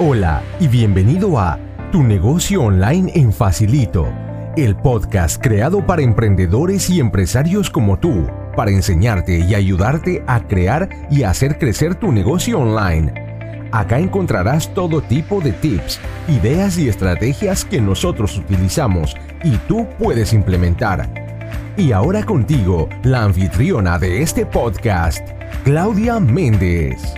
Hola y bienvenido a Tu negocio online en Facilito, el podcast creado para emprendedores y empresarios como tú, para enseñarte y ayudarte a crear y hacer crecer tu negocio online. Acá encontrarás todo tipo de tips, ideas y estrategias que nosotros utilizamos y tú puedes implementar. Y ahora contigo, la anfitriona de este podcast, Claudia Méndez.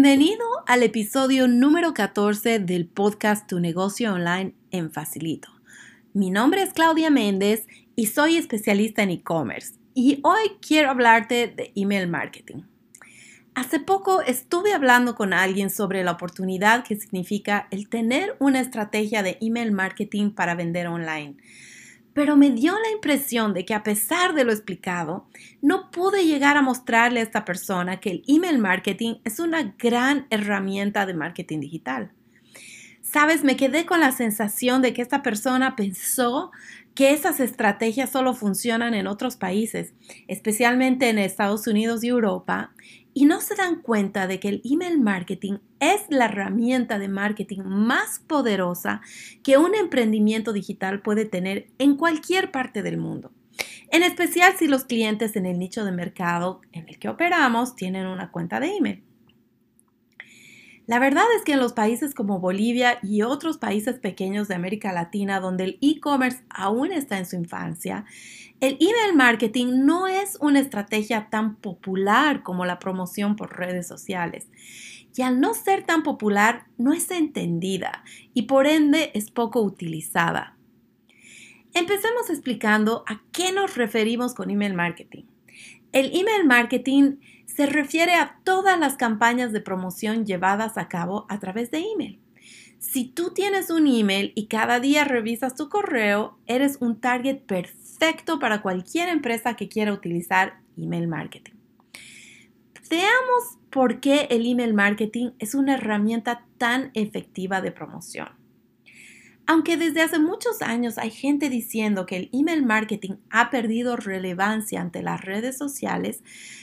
Bienvenido al episodio número 14 del podcast Tu negocio online en Facilito. Mi nombre es Claudia Méndez y soy especialista en e-commerce y hoy quiero hablarte de email marketing. Hace poco estuve hablando con alguien sobre la oportunidad que significa el tener una estrategia de email marketing para vender online pero me dio la impresión de que a pesar de lo explicado, no pude llegar a mostrarle a esta persona que el email marketing es una gran herramienta de marketing digital. Sabes, me quedé con la sensación de que esta persona pensó que esas estrategias solo funcionan en otros países, especialmente en Estados Unidos y Europa, y no se dan cuenta de que el email marketing es la herramienta de marketing más poderosa que un emprendimiento digital puede tener en cualquier parte del mundo. En especial si los clientes en el nicho de mercado en el que operamos tienen una cuenta de email. La verdad es que en los países como Bolivia y otros países pequeños de América Latina donde el e-commerce aún está en su infancia, el email marketing no es una estrategia tan popular como la promoción por redes sociales. Y al no ser tan popular, no es entendida y por ende es poco utilizada. Empecemos explicando a qué nos referimos con email marketing. El email marketing se refiere a todas las campañas de promoción llevadas a cabo a través de email. Si tú tienes un email y cada día revisas tu correo, eres un target perfecto para cualquier empresa que quiera utilizar email marketing. Veamos por qué el email marketing es una herramienta tan efectiva de promoción. Aunque desde hace muchos años hay gente diciendo que el email marketing ha perdido relevancia ante las redes sociales,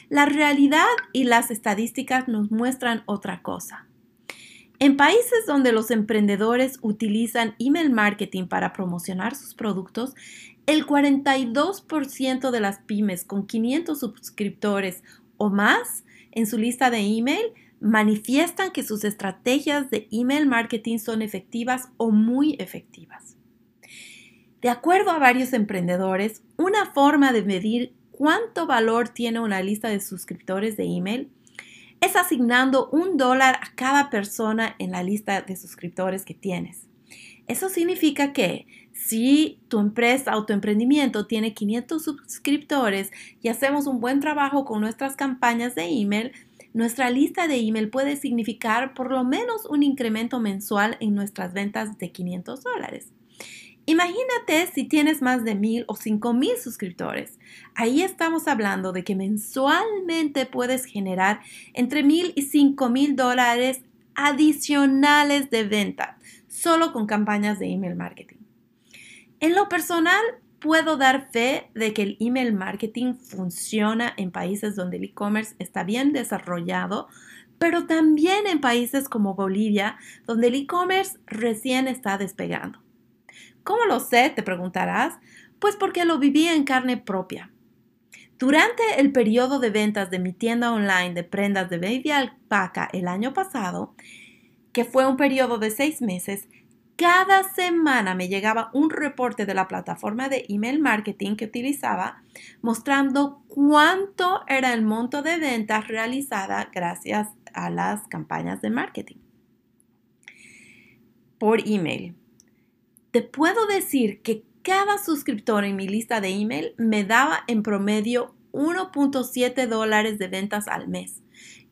la realidad y las estadísticas nos muestran otra cosa. En países donde los emprendedores utilizan email marketing para promocionar sus productos, el 42% de las pymes con 500 suscriptores o más en su lista de email manifiestan que sus estrategias de email marketing son efectivas o muy efectivas. De acuerdo a varios emprendedores, una forma de medir cuánto valor tiene una lista de suscriptores de email es asignando un dólar a cada persona en la lista de suscriptores que tienes. Eso significa que si tu empresa o tu emprendimiento tiene 500 suscriptores y hacemos un buen trabajo con nuestras campañas de email, nuestra lista de email puede significar por lo menos un incremento mensual en nuestras ventas de 500 dólares. Imagínate si tienes más de mil o cinco mil suscriptores. Ahí estamos hablando de que mensualmente puedes generar entre mil y cinco mil dólares adicionales de venta solo con campañas de email marketing. En lo personal, puedo dar fe de que el email marketing funciona en países donde el e-commerce está bien desarrollado, pero también en países como Bolivia, donde el e-commerce recién está despegando. ¿Cómo lo sé? Te preguntarás. Pues porque lo viví en carne propia. Durante el periodo de ventas de mi tienda online de prendas de Baby Alpaca el año pasado, que fue un periodo de seis meses, cada semana me llegaba un reporte de la plataforma de email marketing que utilizaba mostrando cuánto era el monto de ventas realizada gracias a las campañas de marketing por email. Te puedo decir que cada suscriptor en mi lista de email me daba en promedio 1.7 dólares de ventas al mes.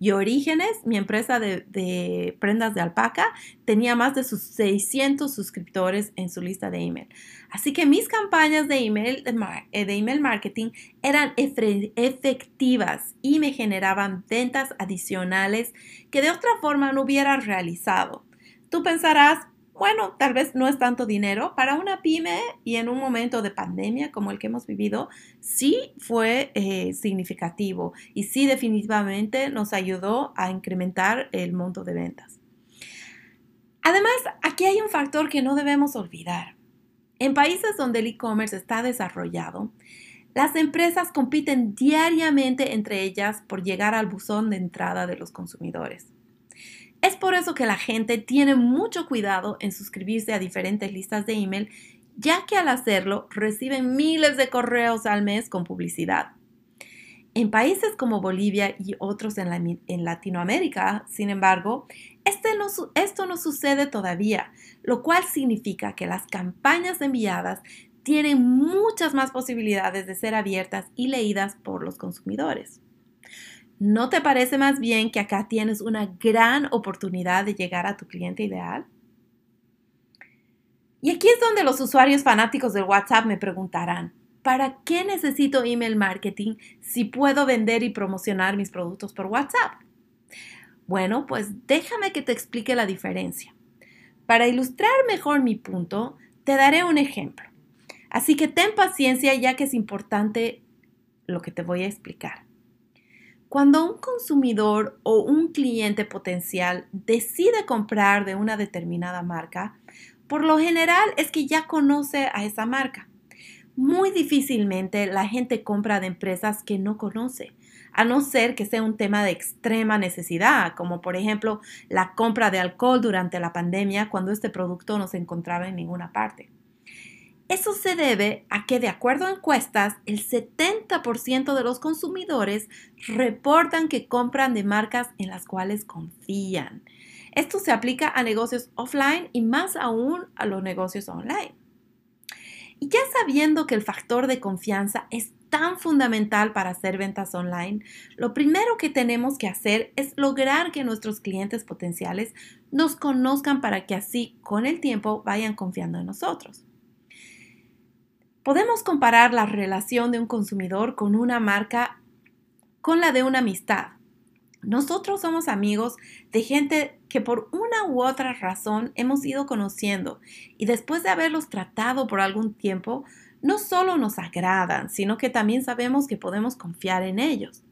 Y Orígenes, mi empresa de, prendas de alpaca, tenía más de sus 600 suscriptores en su lista de email. Así que mis campañas de email, de, eh, de email marketing eran efectivas y me generaban ventas adicionales que de otra forma no hubiera realizado. Tú pensarás, bueno, tal vez no es tanto dinero, para una pyme y en un momento de pandemia como el que hemos vivido, sí fue eh, significativo y sí definitivamente nos ayudó a incrementar el monto de ventas. Además, aquí hay un factor que no debemos olvidar. En países donde el e-commerce está desarrollado, las empresas compiten diariamente entre ellas por llegar al buzón de entrada de los consumidores. Es por eso que la gente tiene mucho cuidado en suscribirse a diferentes listas de email, ya que al hacerlo reciben miles de correos al mes con publicidad. En países como Bolivia y otros en, Latinoamérica, sin embargo, este esto no sucede todavía, lo cual significa que las campañas enviadas tienen muchas más posibilidades de ser abiertas y leídas por los consumidores. ¿No te parece más bien que acá tienes una gran oportunidad de llegar a tu cliente ideal? Y aquí es donde los usuarios fanáticos del WhatsApp me preguntarán, ¿para qué necesito email marketing si puedo vender y promocionar mis productos por WhatsApp? Bueno, pues déjame que te explique la diferencia. Para ilustrar mejor mi punto, te daré un ejemplo. Así que ten paciencia ya que es importante lo que te voy a explicar. Cuando un consumidor o un cliente potencial decide comprar de una determinada marca, por lo general es que ya conoce a esa marca. Muy difícilmente la gente compra de empresas que no conoce, a no ser que sea un tema de extrema necesidad, como por ejemplo la compra de alcohol durante la pandemia cuando este producto no se encontraba en ninguna parte. Eso se debe a que, de acuerdo a encuestas, el 70% de los consumidores reportan que compran de marcas en las cuales confían. Esto se aplica a negocios offline y más aún a los negocios online. Y ya sabiendo que el factor de confianza es tan fundamental para hacer ventas online, lo primero que tenemos que hacer es lograr que nuestros clientes potenciales nos conozcan para que así con el tiempo vayan confiando en nosotros. Podemos comparar la relación de un consumidor con una marca con la de una amistad. Nosotros somos amigos de gente que por una u otra razón hemos ido conociendo y después de haberlos tratado por algún tiempo, no solo nos agradan, sino que también sabemos que podemos confiar en ellos.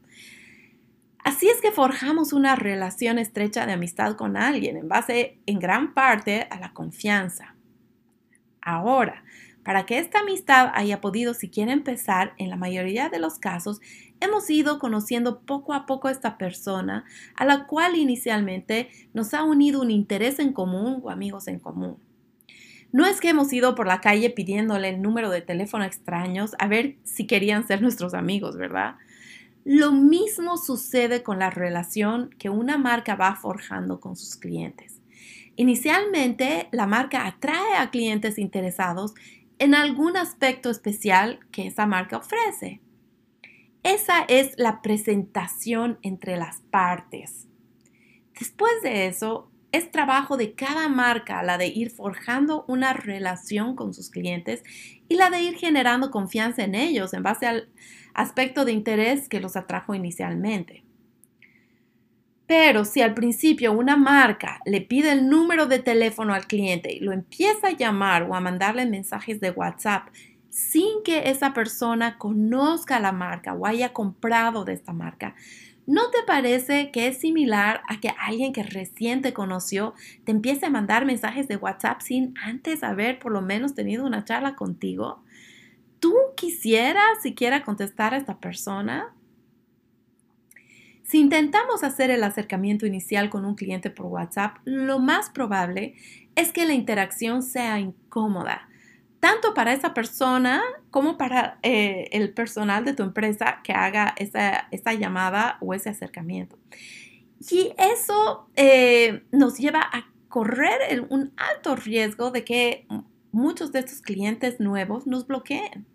Así es que forjamos una relación estrecha de amistad con alguien en base en gran parte a la confianza. Ahora, para que esta amistad haya podido siquiera empezar, en la mayoría de los casos, hemos ido conociendo poco a poco a esta persona a la cual inicialmente nos ha unido un interés en común o amigos en común. No es que hemos ido por la calle pidiéndole el número de teléfono a extraños a ver si querían ser nuestros amigos, ¿verdad? Lo mismo sucede con la relación que una marca va forjando con sus clientes. Inicialmente, la marca atrae a clientes interesados en algún aspecto especial que esa marca ofrece. Esa es la presentación entre las partes. Después de eso, es trabajo de cada marca la de ir forjando una relación con sus clientes y la de ir generando confianza en ellos en base al aspecto de interés que los atrajo inicialmente. Pero si al principio una marca le pide el número de teléfono al cliente y lo empieza a llamar o a mandarle mensajes de WhatsApp sin que esa persona conozca la marca o haya comprado de esta marca, ¿no te parece que es similar a que alguien que recién te conoció te empiece a mandar mensajes de WhatsApp sin antes haber por lo menos tenido una charla contigo? ¿Tú quisieras siquiera contestar a esta persona? Si intentamos hacer el acercamiento inicial con un cliente por WhatsApp, lo más probable es que la interacción sea incómoda, tanto para esa persona como para eh, el personal de tu empresa que haga esa, llamada o ese acercamiento. Y eso eh, nos lleva a correr un alto riesgo de que muchos de estos clientes nuevos nos bloqueen.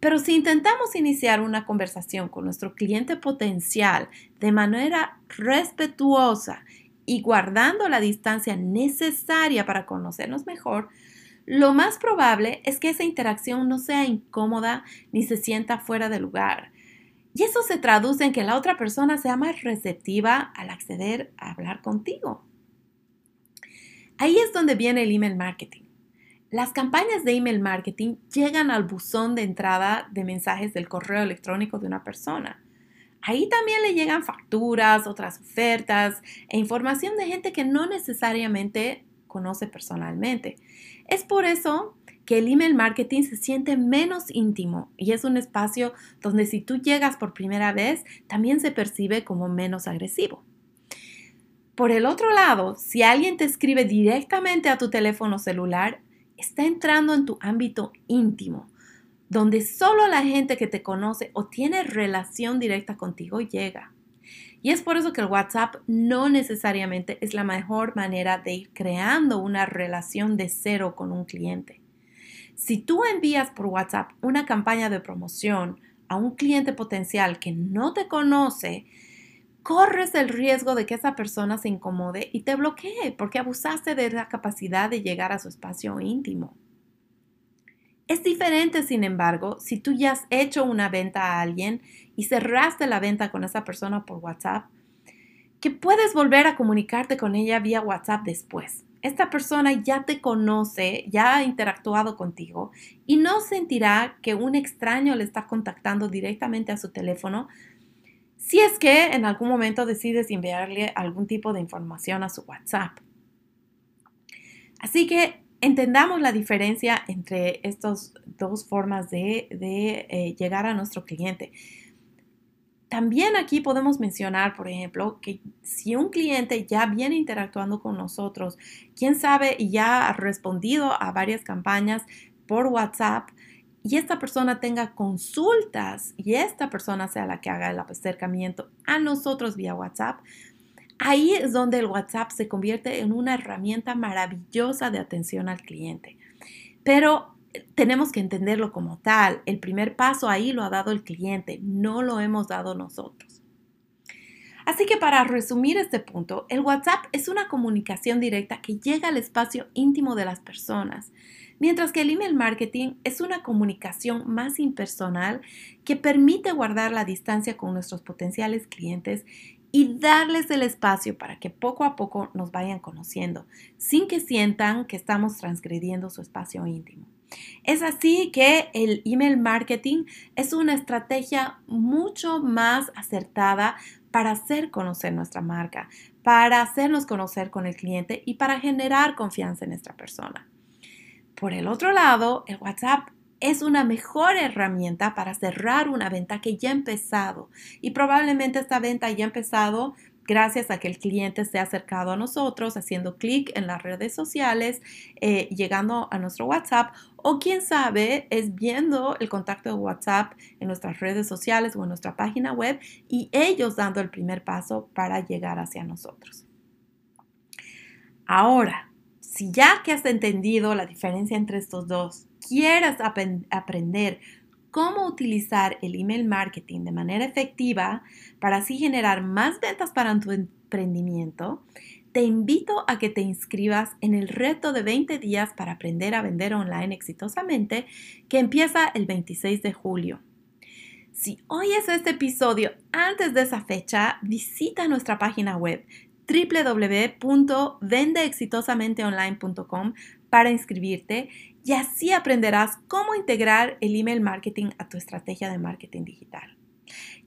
Pero si intentamos iniciar una conversación con nuestro cliente potencial de manera respetuosa y guardando la distancia necesaria para conocernos mejor, lo más probable es que esa interacción no sea incómoda ni se sienta fuera de lugar. Y eso se traduce en que la otra persona sea más receptiva al acceder a hablar contigo. Ahí es donde viene el email marketing. Las campañas de email marketing llegan al buzón de entrada de mensajes del correo electrónico de una persona. Ahí también le llegan facturas, otras ofertas e información de gente que no necesariamente conoce personalmente. Es por eso que el email marketing se siente menos íntimo y es un espacio donde si tú llegas por primera vez también se percibe como menos agresivo. Por el otro lado, si alguien te escribe directamente a tu teléfono celular, está entrando en tu ámbito íntimo, donde solo la gente que te conoce o tiene relación directa contigo llega. Y es por eso que el WhatsApp no necesariamente es la mejor manera de ir creando una relación de cero con un cliente. Si tú envías por WhatsApp una campaña de promoción a un cliente potencial que no te conoce, corres el riesgo de que esa persona se incomode y te bloquee porque abusaste de la capacidad de llegar a su espacio íntimo. Es diferente, sin embargo, si tú ya has hecho una venta a alguien y cerraste la venta con esa persona por WhatsApp, que puedes volver a comunicarte con ella vía WhatsApp después. Esta persona ya te conoce, ya ha interactuado contigo y no sentirá que un extraño le está contactando directamente a su teléfono si es que en algún momento decides enviarle algún tipo de información a su WhatsApp. Así que entendamos la diferencia entre estas dos formas de, eh, llegar a nuestro cliente. También aquí podemos mencionar, por ejemplo, que si un cliente ya viene interactuando con nosotros, quién sabe, ya ha respondido a varias campañas por WhatsApp, y esta persona tenga consultas y esta persona sea la que haga el acercamiento a nosotros vía WhatsApp, ahí es donde el WhatsApp se convierte en una herramienta maravillosa de atención al cliente. Pero eh, tenemos que entenderlo como tal. El primer paso ahí lo ha dado el cliente, no lo hemos dado nosotros. Así que para resumir este punto, el WhatsApp es una comunicación directa que llega al espacio íntimo de las personas mientras que el email marketing es una comunicación más impersonal que permite guardar la distancia con nuestros potenciales clientes y darles el espacio para que poco a poco nos vayan conociendo, sin que sientan que estamos transgrediendo su espacio íntimo. Es así que el email marketing es una estrategia mucho más acertada para hacer conocer nuestra marca, para hacernos conocer con el cliente y para generar confianza en nuestra persona. Por el otro lado, el WhatsApp es una mejor herramienta para cerrar una venta que ya ha empezado y probablemente esta venta ya ha empezado gracias a que el cliente se ha acercado a nosotros haciendo clic en las redes sociales, eh, llegando a nuestro WhatsApp o quién sabe es viendo el contacto de WhatsApp en nuestras redes sociales o en nuestra página web y ellos dando el primer paso para llegar hacia nosotros. Ahora, si ya que has entendido la diferencia entre estos dos, quieres aprender cómo utilizar el email marketing de manera efectiva para así generar más ventas para tu emprendimiento, te invito a que te inscribas en el reto de 20 días para aprender a vender online exitosamente que empieza el 26 de julio. Si oyes este episodio antes de esa fecha, visita nuestra página web www.vendeexitosamenteonline.com para inscribirte y así aprenderás cómo integrar el email marketing a tu estrategia de marketing digital.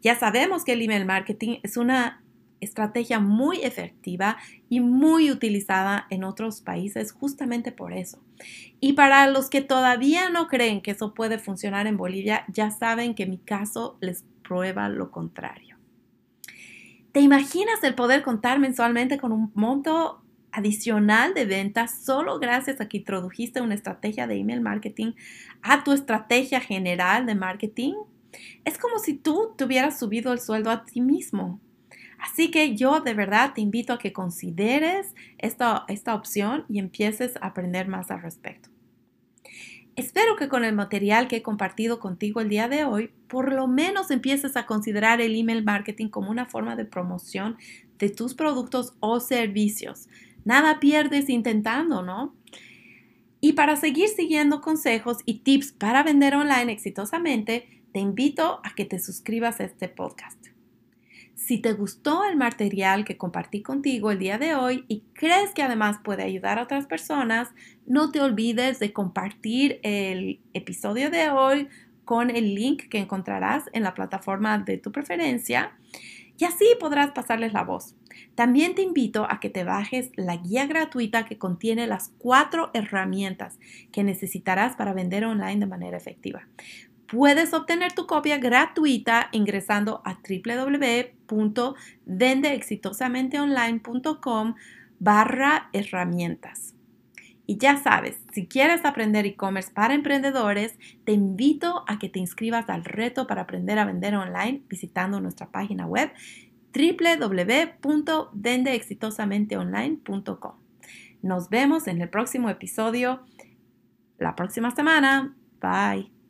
Ya sabemos que el email marketing es una estrategia muy efectiva y muy utilizada en otros países justamente por eso. Y para los que todavía no creen que eso puede funcionar en Bolivia, ya saben que mi caso les prueba lo contrario. ¿Te imaginas el poder contar mensualmente con un monto adicional de ventas solo gracias a que introdujiste una estrategia de email marketing a tu estrategia general de marketing? Es como si tú te hubieras subido el sueldo a ti mismo. Así que yo de verdad te invito a que consideres esta, esta opción y empieces a aprender más al respecto. Espero que con el material que he compartido contigo el día de hoy, por lo menos empieces a considerar el email marketing como una forma de promoción de tus productos o servicios. Nada pierdes intentando, ¿no? Y para seguir siguiendo consejos y tips para vender online exitosamente, te invito a que te suscribas a este podcast. Si te gustó el material que compartí contigo el día de hoy y crees que además puede ayudar a otras personas, no te olvides de compartir el episodio de hoy con el link que encontrarás en la plataforma de tu preferencia y así podrás pasarles la voz. También te invito a que te bajes la guía gratuita que contiene las cuatro herramientas que necesitarás para vender online de manera efectiva. Puedes obtener tu copia gratuita ingresando a www.vendeexitosamenteonline.com barra herramientas. Y ya sabes, si quieres aprender e-commerce para emprendedores, te invito a que te inscribas al reto para aprender a vender online visitando nuestra página web www.vendeexitosamenteonline.com. Nos vemos en el próximo episodio la próxima semana. Bye.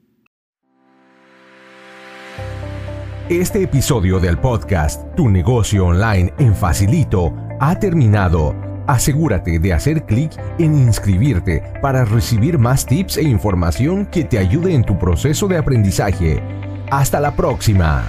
Este episodio del podcast Tu negocio online en Facilito ha terminado. Asegúrate de hacer clic en inscribirte para recibir más tips e información que te ayude en tu proceso de aprendizaje. Hasta la próxima.